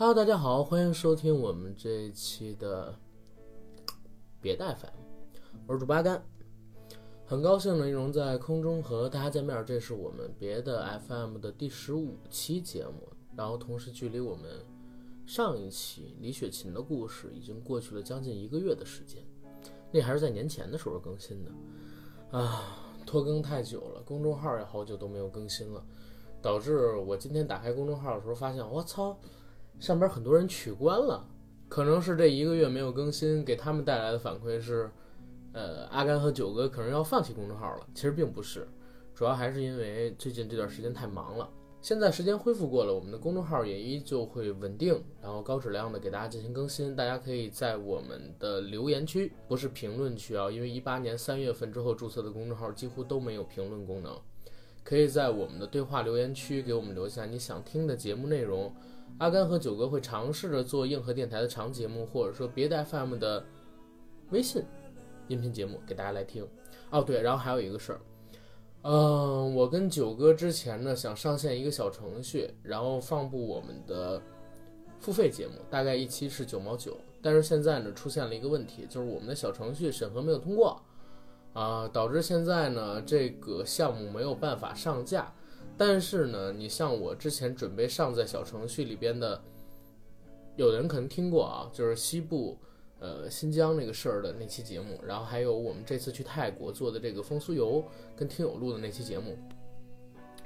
Hello，大家好，欢迎收听我们这一期的别带 FM，我是主八甘，很高兴呢能在空中和大家见面。这是我们别的 FM 的第十五期节目，然后同时距离我们上一期李雪琴的故事已经过去了将近一个月的时间，那还是在年前的时候更新的啊，拖更太久了，公众号也好久都没有更新了，导致我今天打开公众号的时候发现，我操！上边很多人取关了，可能是这一个月没有更新，给他们带来的反馈是，呃，阿甘和九哥可能要放弃公众号了。其实并不是，主要还是因为最近这段时间太忙了。现在时间恢复过了，我们的公众号也依旧会稳定，然后高质量的给大家进行更新。大家可以在我们的留言区，不是评论区啊，因为一八年三月份之后注册的公众号几乎都没有评论功能。可以在我们的对话留言区给我们留下你想听的节目内容。阿甘和九哥会尝试着做硬核电台的长节目，或者说别的 FM 的微信音频节目给大家来听。哦，对，然后还有一个事儿，嗯，我跟九哥之前呢想上线一个小程序，然后放布我们的付费节目，大概一期是九毛九。但是现在呢出现了一个问题，就是我们的小程序审核没有通过，啊，导致现在呢这个项目没有办法上架。但是呢，你像我之前准备上在小程序里边的，有的人可能听过啊，就是西部，呃，新疆那个事儿的那期节目，然后还有我们这次去泰国做的这个风酥油跟听友录的那期节目，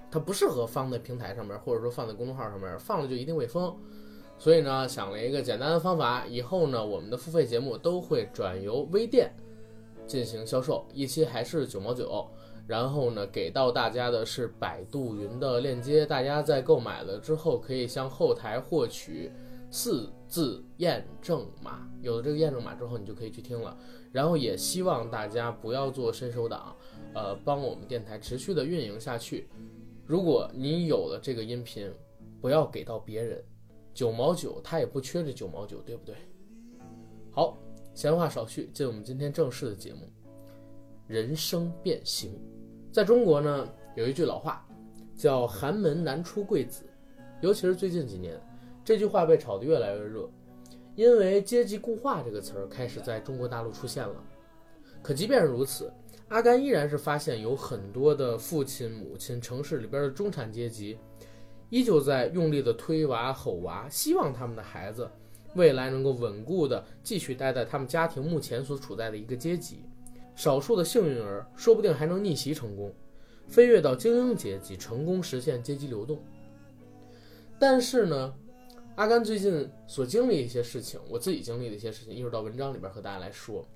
它不适合放在平台上面，或者说放在公众号上面，放了就一定会封。所以呢，想了一个简单的方法，以后呢，我们的付费节目都会转由微店进行销售，一期还是九毛九。然后呢，给到大家的是百度云的链接，大家在购买了之后，可以向后台获取四字验证码。有了这个验证码之后，你就可以去听了。然后也希望大家不要做伸手党，呃，帮我们电台持续的运营下去。如果你有了这个音频，不要给到别人，九毛九他也不缺这九毛九，对不对？好，闲话少叙，进我们今天正式的节目，人生变形。在中国呢，有一句老话，叫“寒门难出贵子”，尤其是最近几年，这句话被炒得越来越热，因为“阶级固化”这个词儿开始在中国大陆出现了。可即便是如此，阿甘依然是发现有很多的父亲、母亲、城市里边的中产阶级，依旧在用力的推娃、吼娃，希望他们的孩子未来能够稳固的继续待在他们家庭目前所处在的一个阶级。少数的幸运儿说不定还能逆袭成功，飞跃到精英阶级，成功实现阶级流动。但是呢，阿甘最近所经历一些事情，我自己经历的一些事情，一会儿到文章里边和大家来说，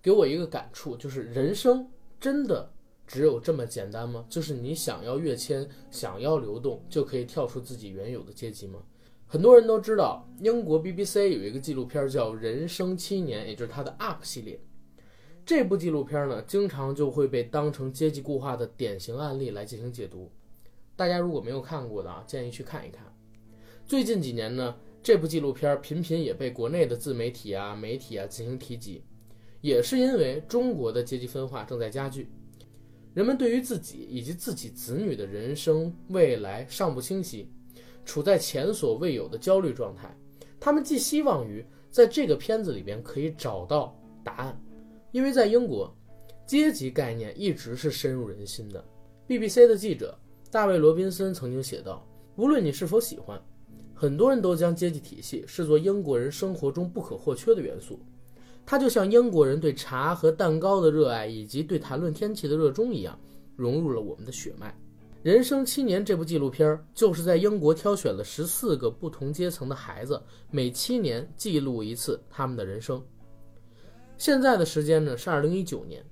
给我一个感触，就是人生真的只有这么简单吗？就是你想要跃迁，想要流动，就可以跳出自己原有的阶级吗？很多人都知道，英国 BBC 有一个纪录片叫《人生七年》，也就是它的 UP 系列。这部纪录片呢，经常就会被当成阶级固化的典型案例来进行解读。大家如果没有看过的啊，建议去看一看。最近几年呢，这部纪录片频频也被国内的自媒体啊、媒体啊进行提及，也是因为中国的阶级分化正在加剧，人们对于自己以及自己子女的人生未来尚不清晰，处在前所未有的焦虑状态。他们寄希望于在这个片子里边可以找到答案。因为在英国，阶级概念一直是深入人心的。BBC 的记者大卫·罗宾森曾经写道：“无论你是否喜欢，很多人都将阶级体系视作英国人生活中不可或缺的元素。它就像英国人对茶和蛋糕的热爱，以及对谈论天气的热衷一样，融入了我们的血脉。”《人生七年》这部纪录片就是在英国挑选了十四个不同阶层的孩子，每七年记录一次他们的人生。现在的时间呢是二零一九年，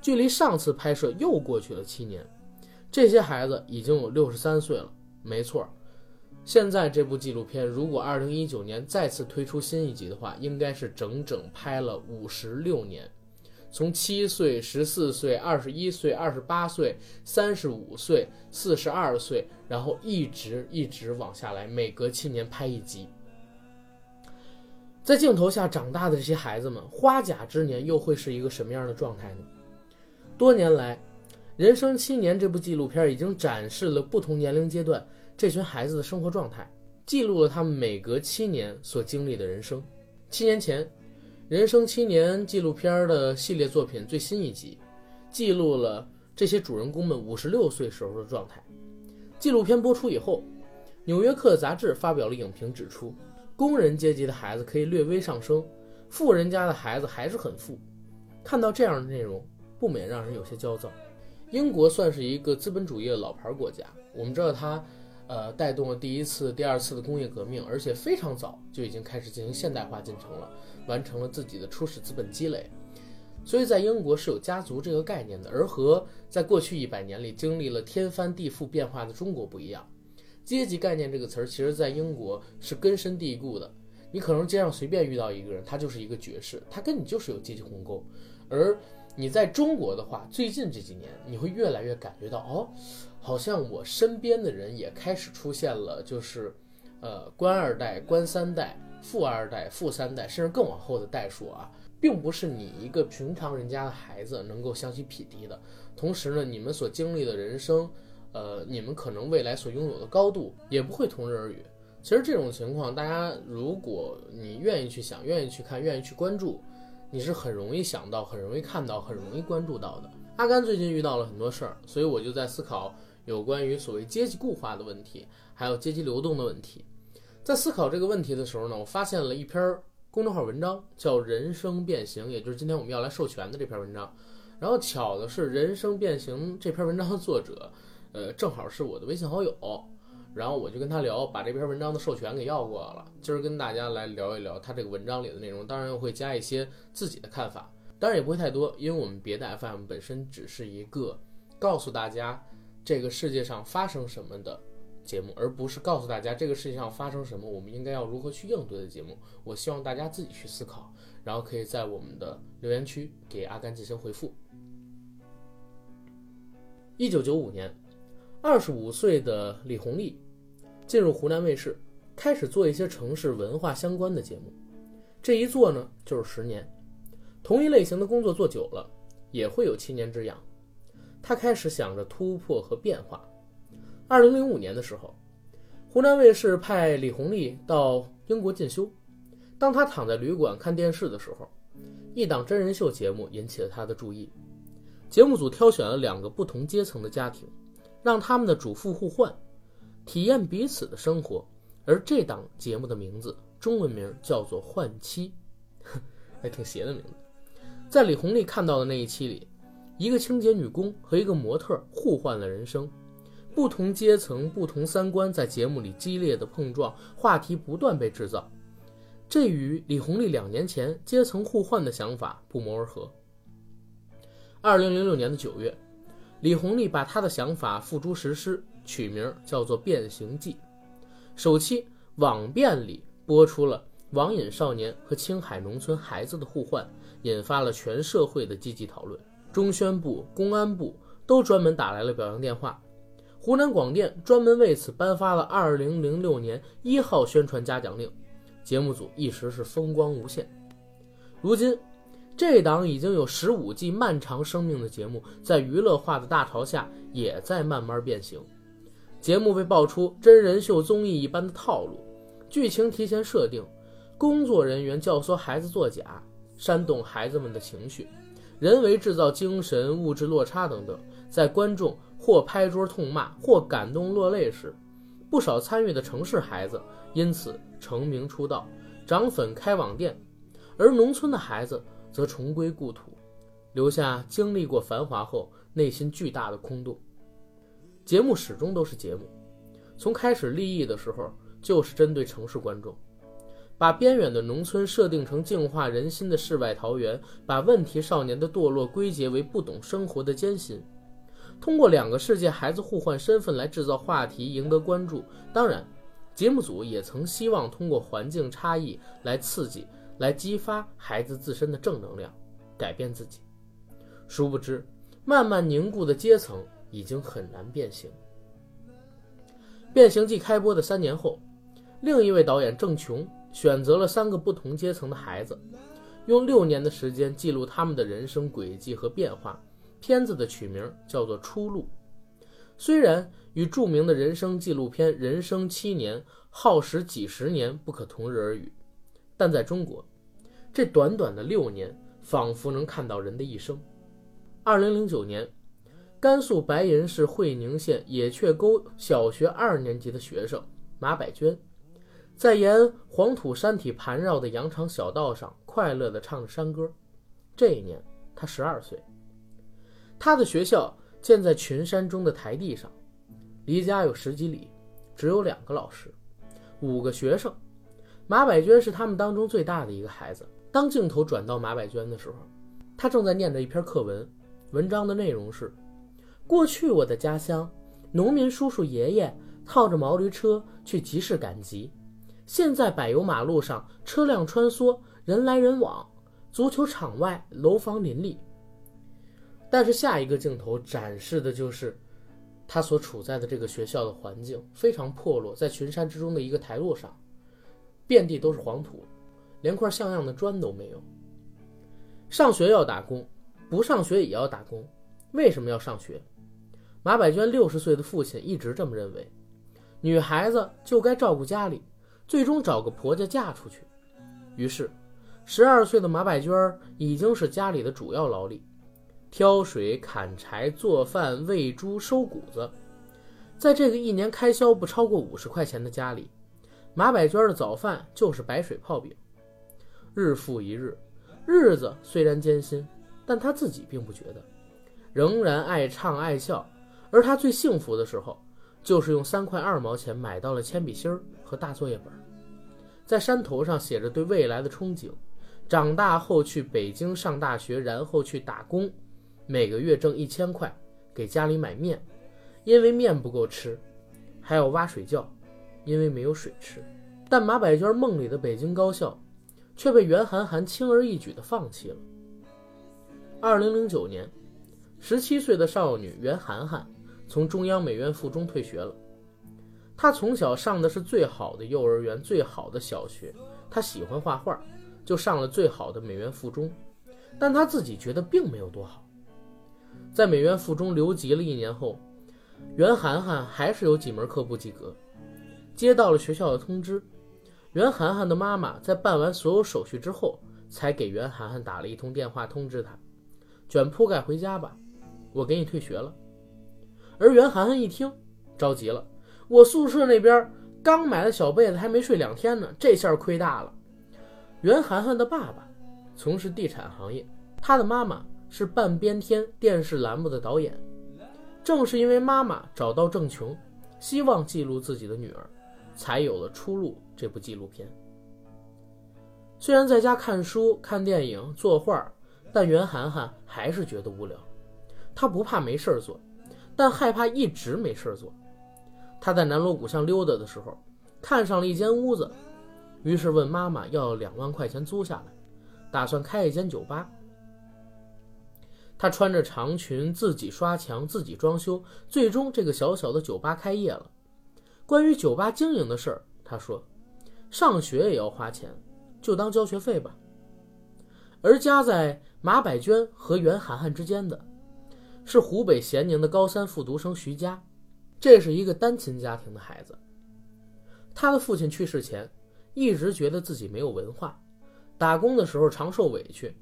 距离上次拍摄又过去了七年。这些孩子已经有六十三岁了。没错，现在这部纪录片如果二零一九年再次推出新一集的话，应该是整整拍了五十六年，从七岁、十四岁、二十一岁、二十八岁、三十五岁、四十二岁，然后一直一直往下来，每隔七年拍一集。在镜头下长大的这些孩子们，花甲之年又会是一个什么样的状态呢？多年来，《人生七年》这部纪录片已经展示了不同年龄阶段这群孩子的生活状态。记录了他们每隔七年所经历的人生。七年前，《人生七年》纪录片的系列作品最新一集，记录了这些主人公们五十六岁时候的状态。纪录片播出以后，《纽约客》杂志发表了影评，指出工人阶级的孩子可以略微上升，富人家的孩子还是很富。看到这样的内容，不免让人有些焦躁。英国算是一个资本主义的老牌国家，我们知道它。呃，带动了第一次、第二次的工业革命，而且非常早就已经开始进行现代化进程了，完成了自己的初始资本积累。所以在英国是有家族这个概念的，而和在过去一百年里经历了天翻地覆变化的中国不一样。阶级概念这个词儿，其实在英国是根深蒂固的。你可能街上随便遇到一个人，他就是一个爵士，他跟你就是有阶级鸿沟。而你在中国的话，最近这几年，你会越来越感觉到，哦。好像我身边的人也开始出现了，就是，呃，官二代、官三代、富二代、富三代，甚至更往后的代数啊，并不是你一个平常人家的孩子能够相提匹敌的。同时呢，你们所经历的人生，呃，你们可能未来所拥有的高度也不会同日而语。其实这种情况，大家如果你愿意去想、愿意去看、愿意去关注，你是很容易想到、很容易看到、很容易关注到的。阿甘最近遇到了很多事儿，所以我就在思考。有关于所谓阶级固化的问题，还有阶级流动的问题，在思考这个问题的时候呢，我发现了一篇公众号文章，叫《人生变形》，也就是今天我们要来授权的这篇文章。然后巧的是，《人生变形》这篇文章的作者，呃，正好是我的微信好友。然后我就跟他聊，把这篇文章的授权给要过来了。今儿跟大家来聊一聊他这个文章里的内容，当然又会加一些自己的看法，当然也不会太多，因为我们别的 FM 本身只是一个告诉大家。这个世界上发生什么的节目，而不是告诉大家这个世界上发生什么，我们应该要如何去应对的节目。我希望大家自己去思考，然后可以在我们的留言区给阿甘进行回复。一九九五年，二十五岁的李红利进入湖南卫视，开始做一些城市文化相关的节目。这一做呢，就是十年。同一类型的工作做久了，也会有七年之痒。他开始想着突破和变化。二零零五年的时候，湖南卫视派李红利到英国进修。当他躺在旅馆看电视的时候，一档真人秀节目引起了他的注意。节目组挑选了两个不同阶层的家庭，让他们的主妇互换，体验彼此的生活。而这档节目的名字，中文名叫做《换妻》，还挺邪的名字。在李红利看到的那一期里。一个清洁女工和一个模特互换了人生，不同阶层、不同三观在节目里激烈的碰撞，话题不断被制造，这与李红利两年前阶层互换的想法不谋而合。二零零六年的九月，李红利把他的想法付诸实施，取名叫做《变形记》，首期网变里播出了网瘾少年和青海农村孩子的互换，引发了全社会的积极讨论。中宣部、公安部都专门打来了表扬电话，湖南广电专门为此颁发了二零零六年一号宣传嘉奖令，节目组一时是风光无限。如今，这档已经有十五季漫长生命的节目，在娱乐化的大潮下，也在慢慢变形。节目被爆出真人秀综艺一般的套路，剧情提前设定，工作人员教唆孩子作假，煽动孩子们的情绪。人为制造精神物质落差等等，在观众或拍桌痛骂或感动落泪时，不少参与的城市孩子因此成名出道，涨粉开网店，而农村的孩子则重归故土，留下经历过繁华后内心巨大的空洞。节目始终都是节目，从开始立意的时候就是针对城市观众。把边远的农村设定成净化人心的世外桃源，把问题少年的堕落归结为不懂生活的艰辛，通过两个世界孩子互换身份来制造话题，赢得关注。当然，节目组也曾希望通过环境差异来刺激、来激发孩子自身的正能量，改变自己。殊不知，慢慢凝固的阶层已经很难变形。变形记开播的三年后，另一位导演郑琼。选择了三个不同阶层的孩子，用六年的时间记录他们的人生轨迹和变化。片子的取名叫做《出路》。虽然与著名的人生纪录片《人生七年》耗时几十年不可同日而语，但在中国，这短短的六年，仿佛能看到人的一生。二零零九年，甘肃白银市会宁县野雀沟小学二年级的学生马百娟，在沿黄土山体盘绕的羊肠小道上，快乐地唱着山歌。这一年，他十二岁。他的学校建在群山中的台地上，离家有十几里，只有两个老师，五个学生。马百娟是他们当中最大的一个孩子。当镜头转到马百娟的时候，他正在念着一篇课文，文章的内容是：过去我的家乡，农民叔叔爷爷套着毛驴车去集市赶集，现在柏油马路上车辆穿梭，人来人往，足球场外楼房林立。但是下一个镜头展示的就是他所处在的这个学校的环境非常破落，在群山之中的一个台路上，遍地都是黄土，连块像样的砖都没有。上学要打工，不上学也要打工。为什么要上学？马百娟六十岁的父亲一直这么认为，女孩子就该照顾家里，最终找个婆家嫁出去。于是，十二岁的马百娟已经是家里的主要劳力。挑水、砍柴、做饭、喂猪、收谷子，在这个一年开销不超过五十块钱的家里，马百娟的早饭就是白水泡饼。日复一日，日子虽然艰辛，但她自己并不觉得，仍然爱唱爱笑。而她最幸福的时候，就是用三块二毛钱买到了铅笔芯儿和大作业本，在山头上写着对未来的憧憬：长大后去北京上大学，然后去打工。每个月挣一千块，给家里买面，因为面不够吃；还要挖水窖，因为没有水吃。但马百娟梦里的北京高校，却被袁涵涵轻而易举地放弃了。二零零九年，十七岁的少女袁涵涵从中央美院附中退学了。她从小上的是最好的幼儿园、最好的小学，她喜欢画画，就上了最好的美院附中。但她自己觉得并没有多好。在美院附中留级了一年后，袁涵涵还是有几门课不及格。接到了学校的通知，袁涵涵的妈妈在办完所有手续之后，才给袁涵涵打了一通电话，通知她：“卷铺盖回家吧，我给你退学了。”而袁涵涵一听，着急了：“我宿舍那边刚买的小被子还没睡两天呢，这下亏大了。”袁涵涵的爸爸从事地产行业，他的妈妈。是半边天电视栏目的导演，正是因为妈妈找到郑琼，希望记录自己的女儿，才有了《出路》这部纪录片。虽然在家看书、看电影、作画，但袁涵涵还是觉得无聊。她不怕没事做，但害怕一直没事做。她在南锣鼓巷溜达的时候，看上了一间屋子，于是问妈妈要两万块钱租下来，打算开一间酒吧。他穿着长裙，自己刷墙，自己装修，最终这个小小的酒吧开业了。关于酒吧经营的事儿，他说：“上学也要花钱，就当交学费吧。”而夹在马百娟和袁涵涵之间的，是湖北咸宁的高三复读生徐佳。这是一个单亲家庭的孩子，他的父亲去世前，一直觉得自己没有文化，打工的时候常受委屈，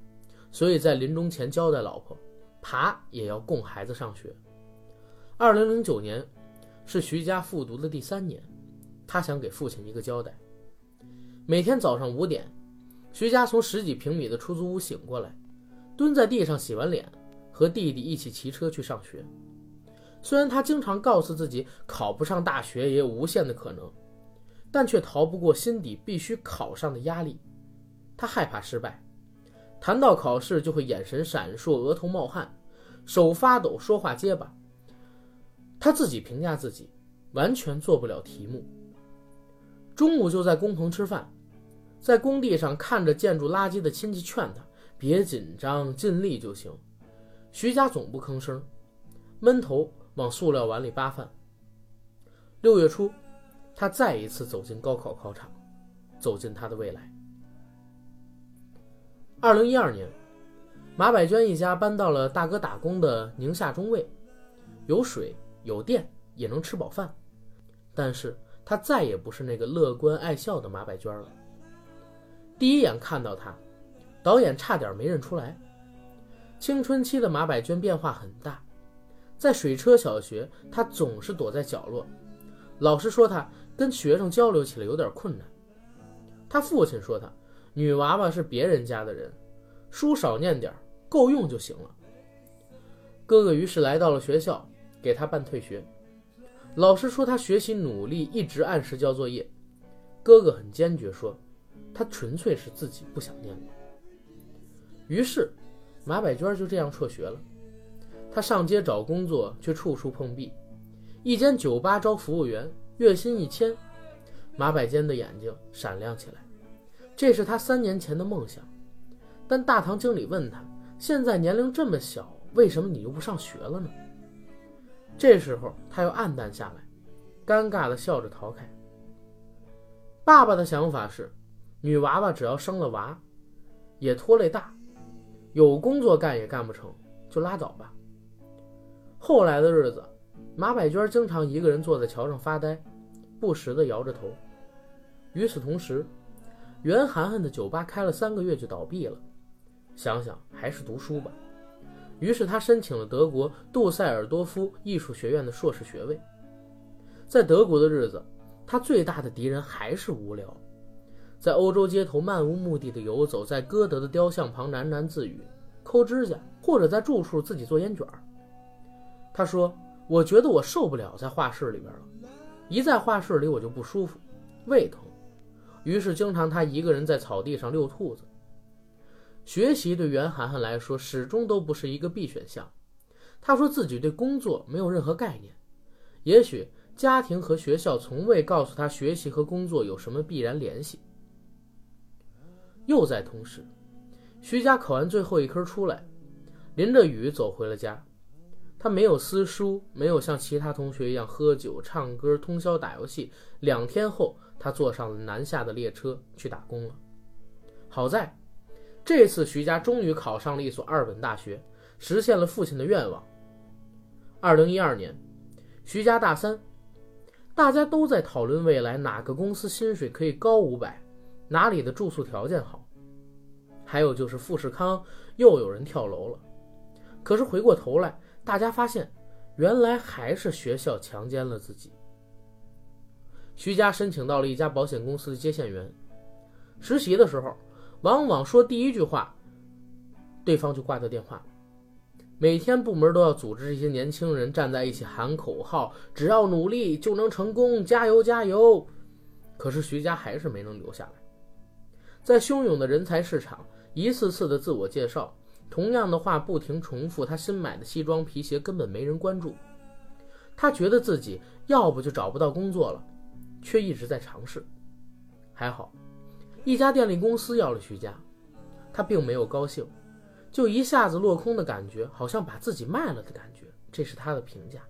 所以在临终前交代老婆。爬也要供孩子上学。二零零九年是徐家复读的第三年，他想给父亲一个交代。每天早上五点，徐家从十几平米的出租屋醒过来，蹲在地上洗完脸，和弟弟一起骑车去上学。虽然他经常告诉自己考不上大学也有无限的可能，但却逃不过心底必须考上的压力。他害怕失败。谈到考试，就会眼神闪烁，额头冒汗，手发抖，说话结巴。他自己评价自己，完全做不了题目。中午就在工棚吃饭，在工地上看着建筑垃圾的亲戚劝他别紧张，尽力就行。徐家总不吭声，闷头往塑料碗里扒饭。六月初，他再一次走进高考考场，走进他的未来。二零一二年，马百娟一家搬到了大哥打工的宁夏中卫，有水有电也能吃饱饭。但是他再也不是那个乐观爱笑的马百娟了。第一眼看到他，导演差点没认出来。青春期的马百娟变化很大，在水车小学，她总是躲在角落，老师说她跟学生交流起来有点困难。她父亲说她女娃娃是别人家的人，书少念点够用就行了。哥哥于是来到了学校，给他办退学。老师说他学习努力，一直按时交作业。哥哥很坚决说，他纯粹是自己不想念了。于是，马百娟就这样辍学了。他上街找工作，却处处碰壁。一间酒吧招服务员，月薪一千。马百娟的眼睛闪亮起来，这是他三年前的梦想。但大堂经理问他：“现在年龄这么小，为什么你又不上学了呢？”这时候，他又黯淡下来，尴尬地笑着逃开。爸爸的想法是，女娃娃只要生了娃，也拖累大，有工作干也干不成，就拉倒吧。后来的日子，马百娟经常一个人坐在桥上发呆，不时地摇着头。与此同时，袁涵涵的酒吧开了三个月就倒闭了，想想还是读书吧。于是他申请了德国杜塞尔多夫艺术学院的硕士学位。在德国的日子，他最大的敌人还是无聊，在欧洲街头漫无目的的游走，在歌德的雕像旁喃喃自语、抠指甲，或者在住处自己做烟卷。他说：“我觉得我受不了在画室里边了，一在画室里我就不舒服，胃疼。于是经常他一个人在草地上遛兔子。”学习对袁涵涵来说始终都不是一个必选项。他说自己对工作没有任何概念，也许家庭和学校从未告诉他学习和工作有什么必然联系。又在同时，徐佳考完最后一科出来，淋着雨走回了家。他没有撕书，没有像其他同学一样喝酒、唱歌、通宵打游戏。两天后，他坐上了南下的列车去打工了。好在。这次徐家终于考上了一所二本大学，实现了父亲的愿望。二零一二年，徐家大三，大家都在讨论未来哪个公司薪水可以高五百，哪里的住宿条件好，还有就是富士康又有人跳楼了。可是回过头来，大家发现，原来还是学校强奸了自己。徐家申请到了一家保险公司的接线员，实习的时候。往往说第一句话，对方就挂掉电话。每天部门都要组织这些年轻人站在一起喊口号：“只要努力就能成功，加油加油！”可是徐佳还是没能留下来。在汹涌的人才市场，一次次的自我介绍，同样的话不停重复。他新买的西装皮鞋根本没人关注。他觉得自己要不就找不到工作了，却一直在尝试。还好。一家电力公司要了徐佳，他并没有高兴，就一下子落空的感觉，好像把自己卖了的感觉，这是他的评价。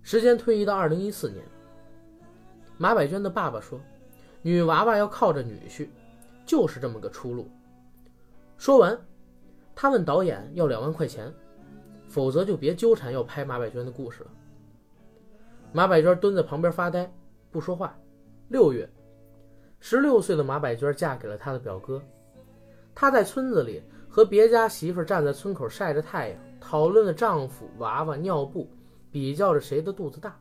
时间推移到二零一四年，马百娟的爸爸说：“女娃娃要靠着女婿，就是这么个出路。”说完，他问导演要两万块钱，否则就别纠缠要拍马百娟的故事了。马百娟蹲在旁边发呆，不说话。六月。十六岁的马百娟嫁给了他的表哥，她在村子里和别家媳妇站在村口晒着太阳，讨论着丈夫、娃娃、尿布，比较着谁的肚子大。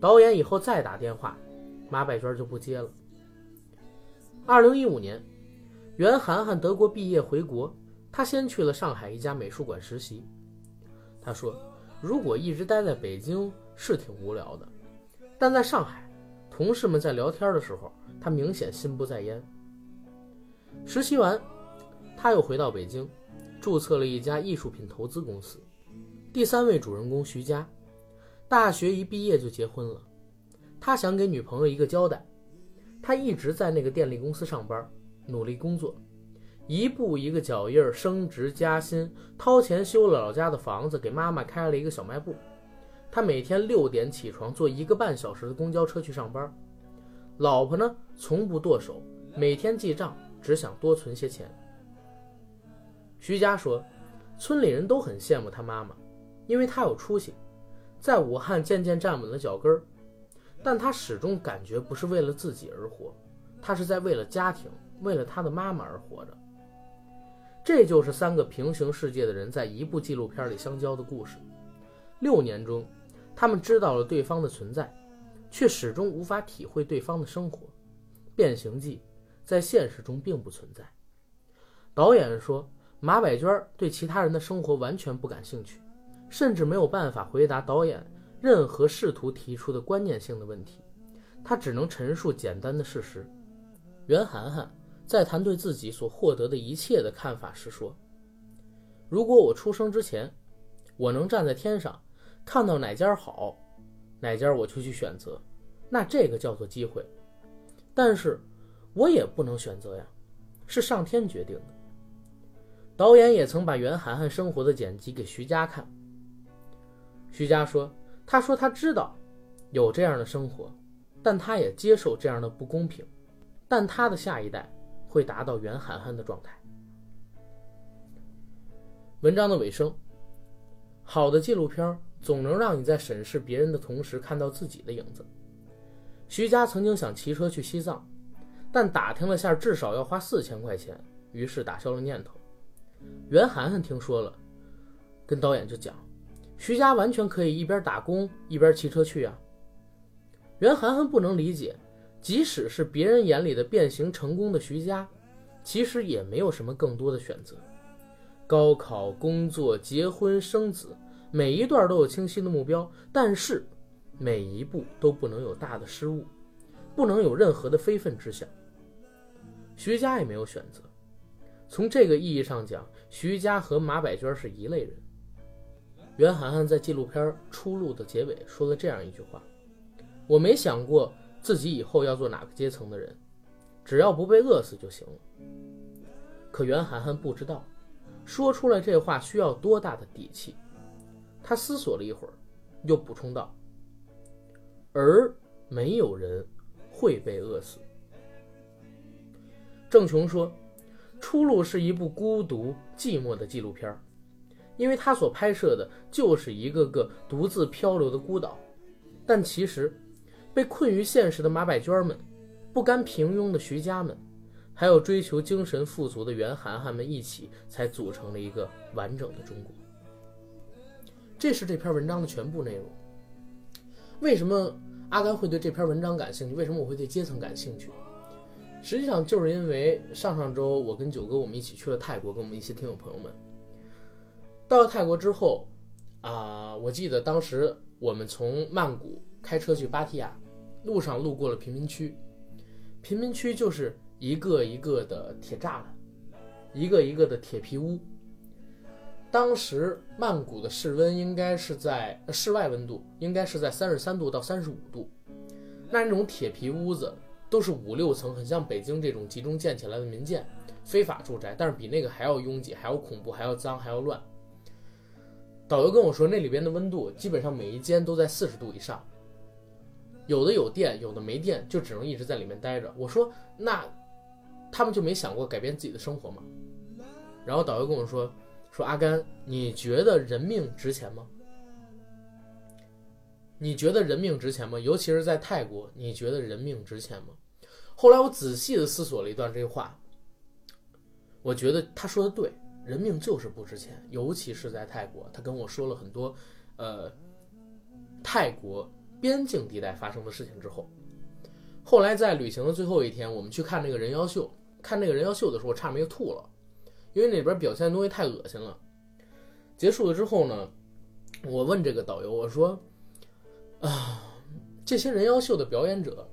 导演以后再打电话，马百娟就不接了。二零一五年，袁涵涵德国毕业回国，她先去了上海一家美术馆实习。她说：“如果一直待在北京是挺无聊的，但在上海，同事们在聊天的时候。”他明显心不在焉。实习完，他又回到北京，注册了一家艺术品投资公司。第三位主人公徐佳，大学一毕业就结婚了。他想给女朋友一个交代。他一直在那个电力公司上班，努力工作，一步一个脚印儿，升职加薪，掏钱修了老家的房子，给妈妈开了一个小卖部。他每天六点起床，坐一个半小时的公交车去上班。老婆呢，从不剁手，每天记账，只想多存些钱。徐佳说，村里人都很羡慕他妈妈，因为他有出息，在武汉渐渐站稳了脚跟儿。但他始终感觉不是为了自己而活，他是在为了家庭，为了他的妈妈而活着。这就是三个平行世界的人在一部纪录片里相交的故事。六年中，他们知道了对方的存在，却始终无法体会对方的生活。变形记在现实中并不存在。导演说，马百娟对其他人的生活完全不感兴趣，甚至没有办法回答导演。任何试图提出的观念性的问题，他只能陈述简单的事实。袁涵涵在谈对自己所获得的一切的看法时说：“如果我出生之前，我能站在天上看到哪家好，哪家我就去选择，那这个叫做机会。但是，我也不能选择呀，是上天决定的。”导演也曾把袁涵涵生活的剪辑给徐佳看。徐佳说。他说：“他知道有这样的生活，但他也接受这样的不公平。但他的下一代会达到袁涵涵的状态。”文章的尾声，好的纪录片总能让你在审视别人的同时看到自己的影子。徐佳曾经想骑车去西藏，但打听了下，至少要花四千块钱，于是打消了念头。袁涵涵听说了，跟导演就讲。徐佳完全可以一边打工一边骑车去啊。袁涵涵不能理解，即使是别人眼里的变形成功的徐佳，其实也没有什么更多的选择。高考、工作、结婚、生子，每一段都有清晰的目标，但是每一步都不能有大的失误，不能有任何的非分之想。徐佳也没有选择。从这个意义上讲，徐佳和马百娟是一类人。袁涵涵在纪录片《出路》的结尾说了这样一句话：“我没想过自己以后要做哪个阶层的人，只要不被饿死就行了。”可袁涵涵不知道，说出来这话需要多大的底气。他思索了一会儿，又补充道：“而没有人会被饿死。”郑琼说：“《出路》是一部孤独寂寞的纪录片。”因为他所拍摄的就是一个个独自漂流的孤岛，但其实，被困于现实的马百娟们，不甘平庸的徐家们，还有追求精神富足的袁涵涵们一起，才组成了一个完整的中国。这是这篇文章的全部内容。为什么阿甘会对这篇文章感兴趣？为什么我会对阶层感兴趣？实际上就是因为上上周我跟九哥我们一起去了泰国，跟我们一些听友朋友们。到了泰国之后，啊，我记得当时我们从曼谷开车去芭提雅，路上路过了贫民区，贫民区就是一个一个的铁栅栏，一个一个的铁皮屋。当时曼谷的室温应该是在室外温度应该是在三十三度到三十五度，那那种铁皮屋子都是五六层，很像北京这种集中建起来的民建非法住宅，但是比那个还要拥挤，还要恐怖，还要脏，还要乱。导游跟我说，那里边的温度基本上每一间都在四十度以上，有的有电，有的没电，就只能一直在里面待着。我说，那他们就没想过改变自己的生活吗？然后导游跟我说，说阿甘，你觉得人命值钱吗？你觉得人命值钱吗？尤其是在泰国，你觉得人命值钱吗？后来我仔细的思索了一段这话，我觉得他说的对。人命就是不值钱，尤其是在泰国。他跟我说了很多，呃，泰国边境地带发生的事情之后，后来在旅行的最后一天，我们去看那个人妖秀。看那个人妖秀的时候，我差点就吐了，因为那边表现的东西太恶心了。结束了之后呢，我问这个导游，我说：“啊，这些人妖秀的表演者，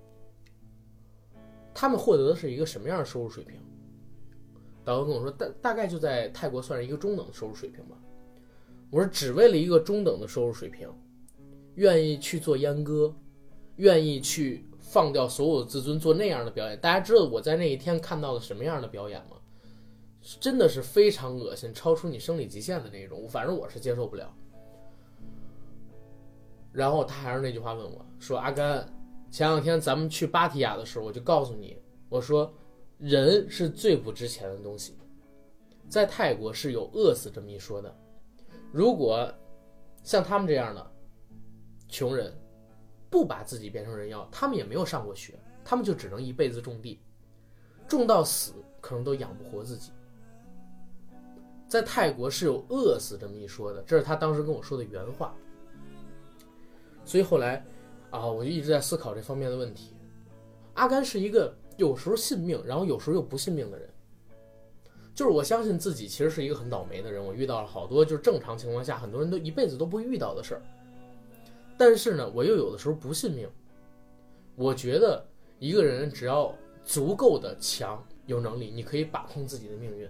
他们获得的是一个什么样的收入水平？”导游跟我说，大大概就在泰国算是一个中等的收入水平吧。我说，只为了一个中等的收入水平，愿意去做阉割，愿意去放掉所有的自尊做那样的表演。大家知道我在那一天看到了什么样的表演吗？真的是非常恶心，超出你生理极限的那种。反正我是接受不了。然后他还是那句话问我说：“阿甘，前两天咱们去芭提雅的时候，我就告诉你，我说。”人是最不值钱的东西，在泰国是有饿死这么一说的。如果像他们这样的穷人，不把自己变成人妖，他们也没有上过学，他们就只能一辈子种地，种到死可能都养不活自己。在泰国是有饿死这么一说的，这是他当时跟我说的原话。所以后来啊，我就一直在思考这方面的问题。阿甘是一个有时候信命，然后有时候又不信命的人。就是我相信自己其实是一个很倒霉的人，我遇到了好多就是正常情况下很多人都一辈子都不会遇到的事儿。但是呢，我又有的时候不信命。我觉得一个人只要足够的强，有能力，你可以把控自己的命运，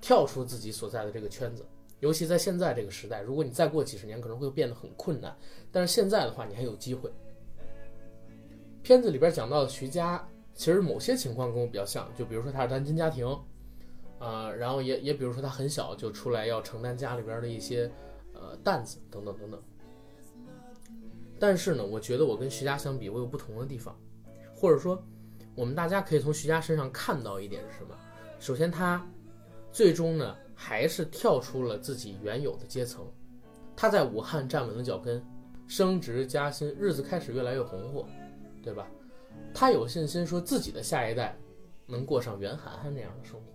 跳出自己所在的这个圈子。尤其在现在这个时代，如果你再过几十年，可能会变得很困难。但是现在的话，你还有机会。片子里边讲到的徐佳，其实某些情况跟我比较像，就比如说他是单亲家庭。啊，然后也也比如说他很小就出来要承担家里边的一些呃担子等等等等。但是呢，我觉得我跟徐佳相比，我有不同的地方，或者说我们大家可以从徐佳身上看到一点是什么？首先，他最终呢还是跳出了自己原有的阶层，他在武汉站稳了脚跟，升职加薪，日子开始越来越红火，对吧？他有信心说自己的下一代能过上袁涵涵那样的生活。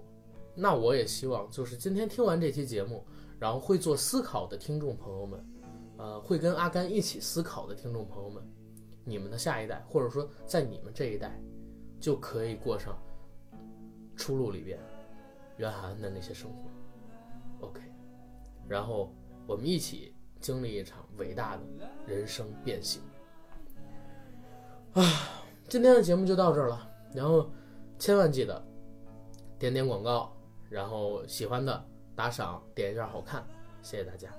那我也希望，就是今天听完这期节目，然后会做思考的听众朋友们，呃，会跟阿甘一起思考的听众朋友们，你们的下一代，或者说在你们这一代，就可以过上出路里边袁涵的那些生活。OK，然后我们一起经历一场伟大的人生变形。啊，今天的节目就到这儿了，然后千万记得点点广告。然后喜欢的打赏点一下好看，谢谢大家。